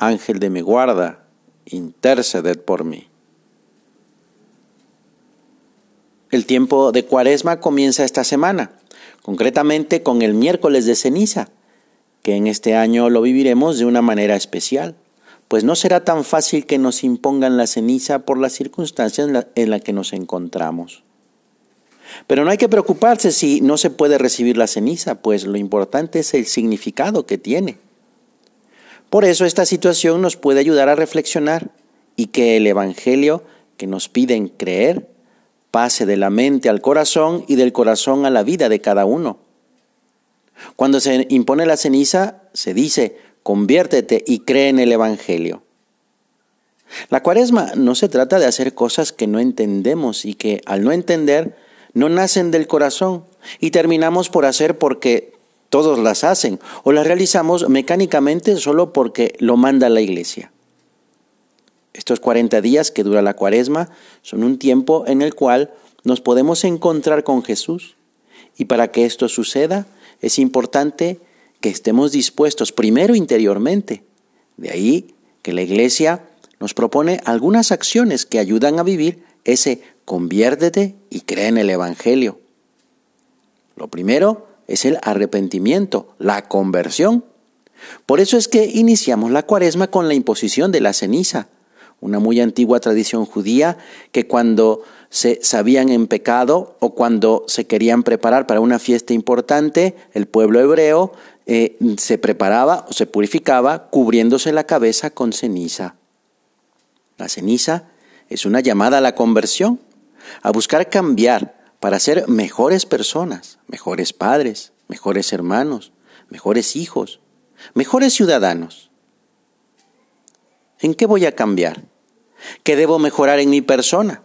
Ángel de mi guarda, interceded por mí. El tiempo de Cuaresma comienza esta semana, concretamente con el miércoles de ceniza, que en este año lo viviremos de una manera especial, pues no será tan fácil que nos impongan la ceniza por las circunstancias en las la que nos encontramos. Pero no hay que preocuparse si no se puede recibir la ceniza, pues lo importante es el significado que tiene. Por eso esta situación nos puede ayudar a reflexionar y que el Evangelio que nos piden creer pase de la mente al corazón y del corazón a la vida de cada uno. Cuando se impone la ceniza, se dice, conviértete y cree en el Evangelio. La cuaresma no se trata de hacer cosas que no entendemos y que al no entender no nacen del corazón y terminamos por hacer porque todos las hacen o las realizamos mecánicamente solo porque lo manda la iglesia. Estos 40 días que dura la cuaresma son un tiempo en el cual nos podemos encontrar con Jesús y para que esto suceda es importante que estemos dispuestos primero interiormente. De ahí que la iglesia nos propone algunas acciones que ayudan a vivir ese conviértete y cree en el Evangelio. Lo primero es el arrepentimiento, la conversión. Por eso es que iniciamos la cuaresma con la imposición de la ceniza, una muy antigua tradición judía que cuando se sabían en pecado o cuando se querían preparar para una fiesta importante, el pueblo hebreo eh, se preparaba o se purificaba cubriéndose la cabeza con ceniza. La ceniza es una llamada a la conversión, a buscar cambiar para ser mejores personas, mejores padres, mejores hermanos, mejores hijos, mejores ciudadanos. ¿En qué voy a cambiar? ¿Qué debo mejorar en mi persona?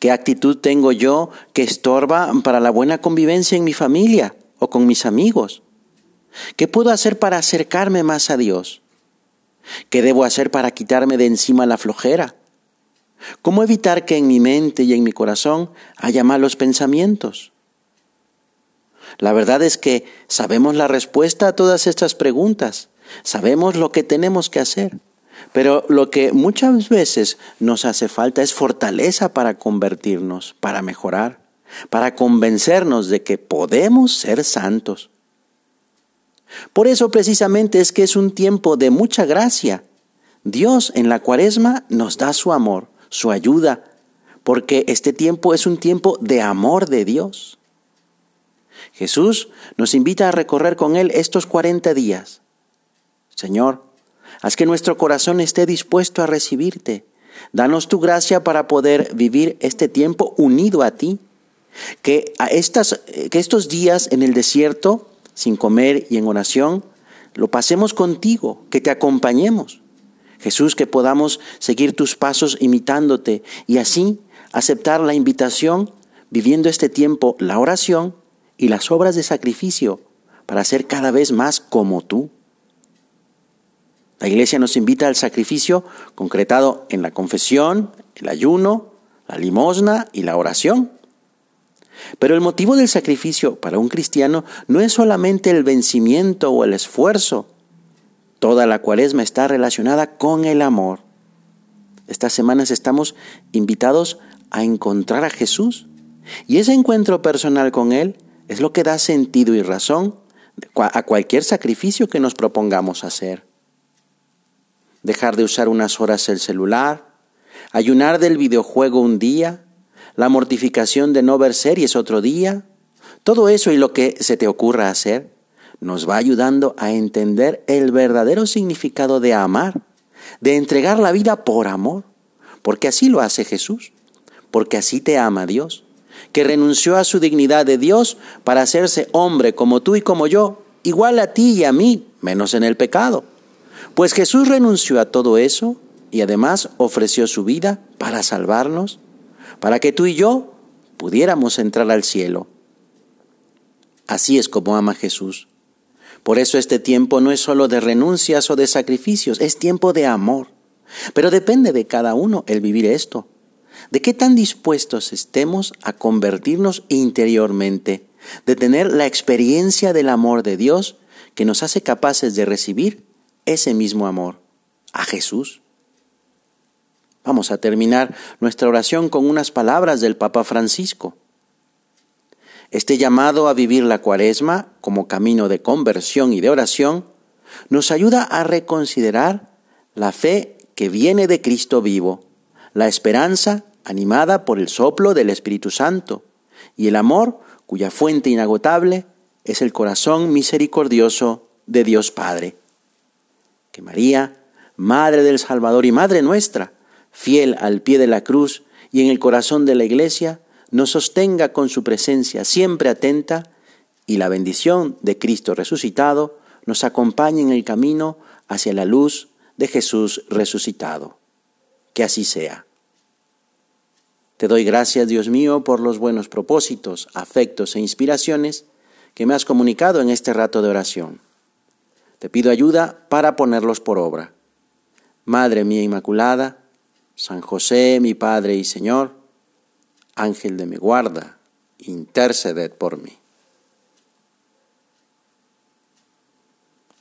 ¿Qué actitud tengo yo que estorba para la buena convivencia en mi familia o con mis amigos? ¿Qué puedo hacer para acercarme más a Dios? ¿Qué debo hacer para quitarme de encima la flojera? ¿Cómo evitar que en mi mente y en mi corazón haya malos pensamientos? La verdad es que sabemos la respuesta a todas estas preguntas, sabemos lo que tenemos que hacer, pero lo que muchas veces nos hace falta es fortaleza para convertirnos, para mejorar, para convencernos de que podemos ser santos. Por eso precisamente es que es un tiempo de mucha gracia. Dios en la cuaresma nos da su amor, su ayuda, porque este tiempo es un tiempo de amor de Dios. Jesús nos invita a recorrer con Él estos 40 días. Señor, haz que nuestro corazón esté dispuesto a recibirte. Danos tu gracia para poder vivir este tiempo unido a ti. Que, a estas, que estos días en el desierto, sin comer y en oración, lo pasemos contigo, que te acompañemos. Jesús, que podamos seguir tus pasos imitándote y así aceptar la invitación, viviendo este tiempo la oración y las obras de sacrificio para ser cada vez más como tú. La iglesia nos invita al sacrificio concretado en la confesión, el ayuno, la limosna y la oración. Pero el motivo del sacrificio para un cristiano no es solamente el vencimiento o el esfuerzo, Toda la cuaresma está relacionada con el amor. Estas semanas estamos invitados a encontrar a Jesús y ese encuentro personal con Él es lo que da sentido y razón a cualquier sacrificio que nos propongamos hacer. Dejar de usar unas horas el celular, ayunar del videojuego un día, la mortificación de no ver series otro día, todo eso y lo que se te ocurra hacer nos va ayudando a entender el verdadero significado de amar, de entregar la vida por amor, porque así lo hace Jesús, porque así te ama Dios, que renunció a su dignidad de Dios para hacerse hombre como tú y como yo, igual a ti y a mí, menos en el pecado. Pues Jesús renunció a todo eso y además ofreció su vida para salvarnos, para que tú y yo pudiéramos entrar al cielo. Así es como ama Jesús. Por eso este tiempo no es solo de renuncias o de sacrificios, es tiempo de amor. Pero depende de cada uno el vivir esto. De qué tan dispuestos estemos a convertirnos interiormente, de tener la experiencia del amor de Dios que nos hace capaces de recibir ese mismo amor, a Jesús. Vamos a terminar nuestra oración con unas palabras del Papa Francisco. Este llamado a vivir la cuaresma como camino de conversión y de oración nos ayuda a reconsiderar la fe que viene de Cristo vivo, la esperanza animada por el soplo del Espíritu Santo y el amor cuya fuente inagotable es el corazón misericordioso de Dios Padre. Que María, Madre del Salvador y Madre nuestra, fiel al pie de la cruz y en el corazón de la Iglesia, nos sostenga con su presencia siempre atenta y la bendición de Cristo resucitado nos acompañe en el camino hacia la luz de Jesús resucitado. Que así sea. Te doy gracias, Dios mío, por los buenos propósitos, afectos e inspiraciones que me has comunicado en este rato de oración. Te pido ayuda para ponerlos por obra. Madre mía Inmaculada, San José, mi Padre y Señor, Ángel de mi guarda, interceded por mí.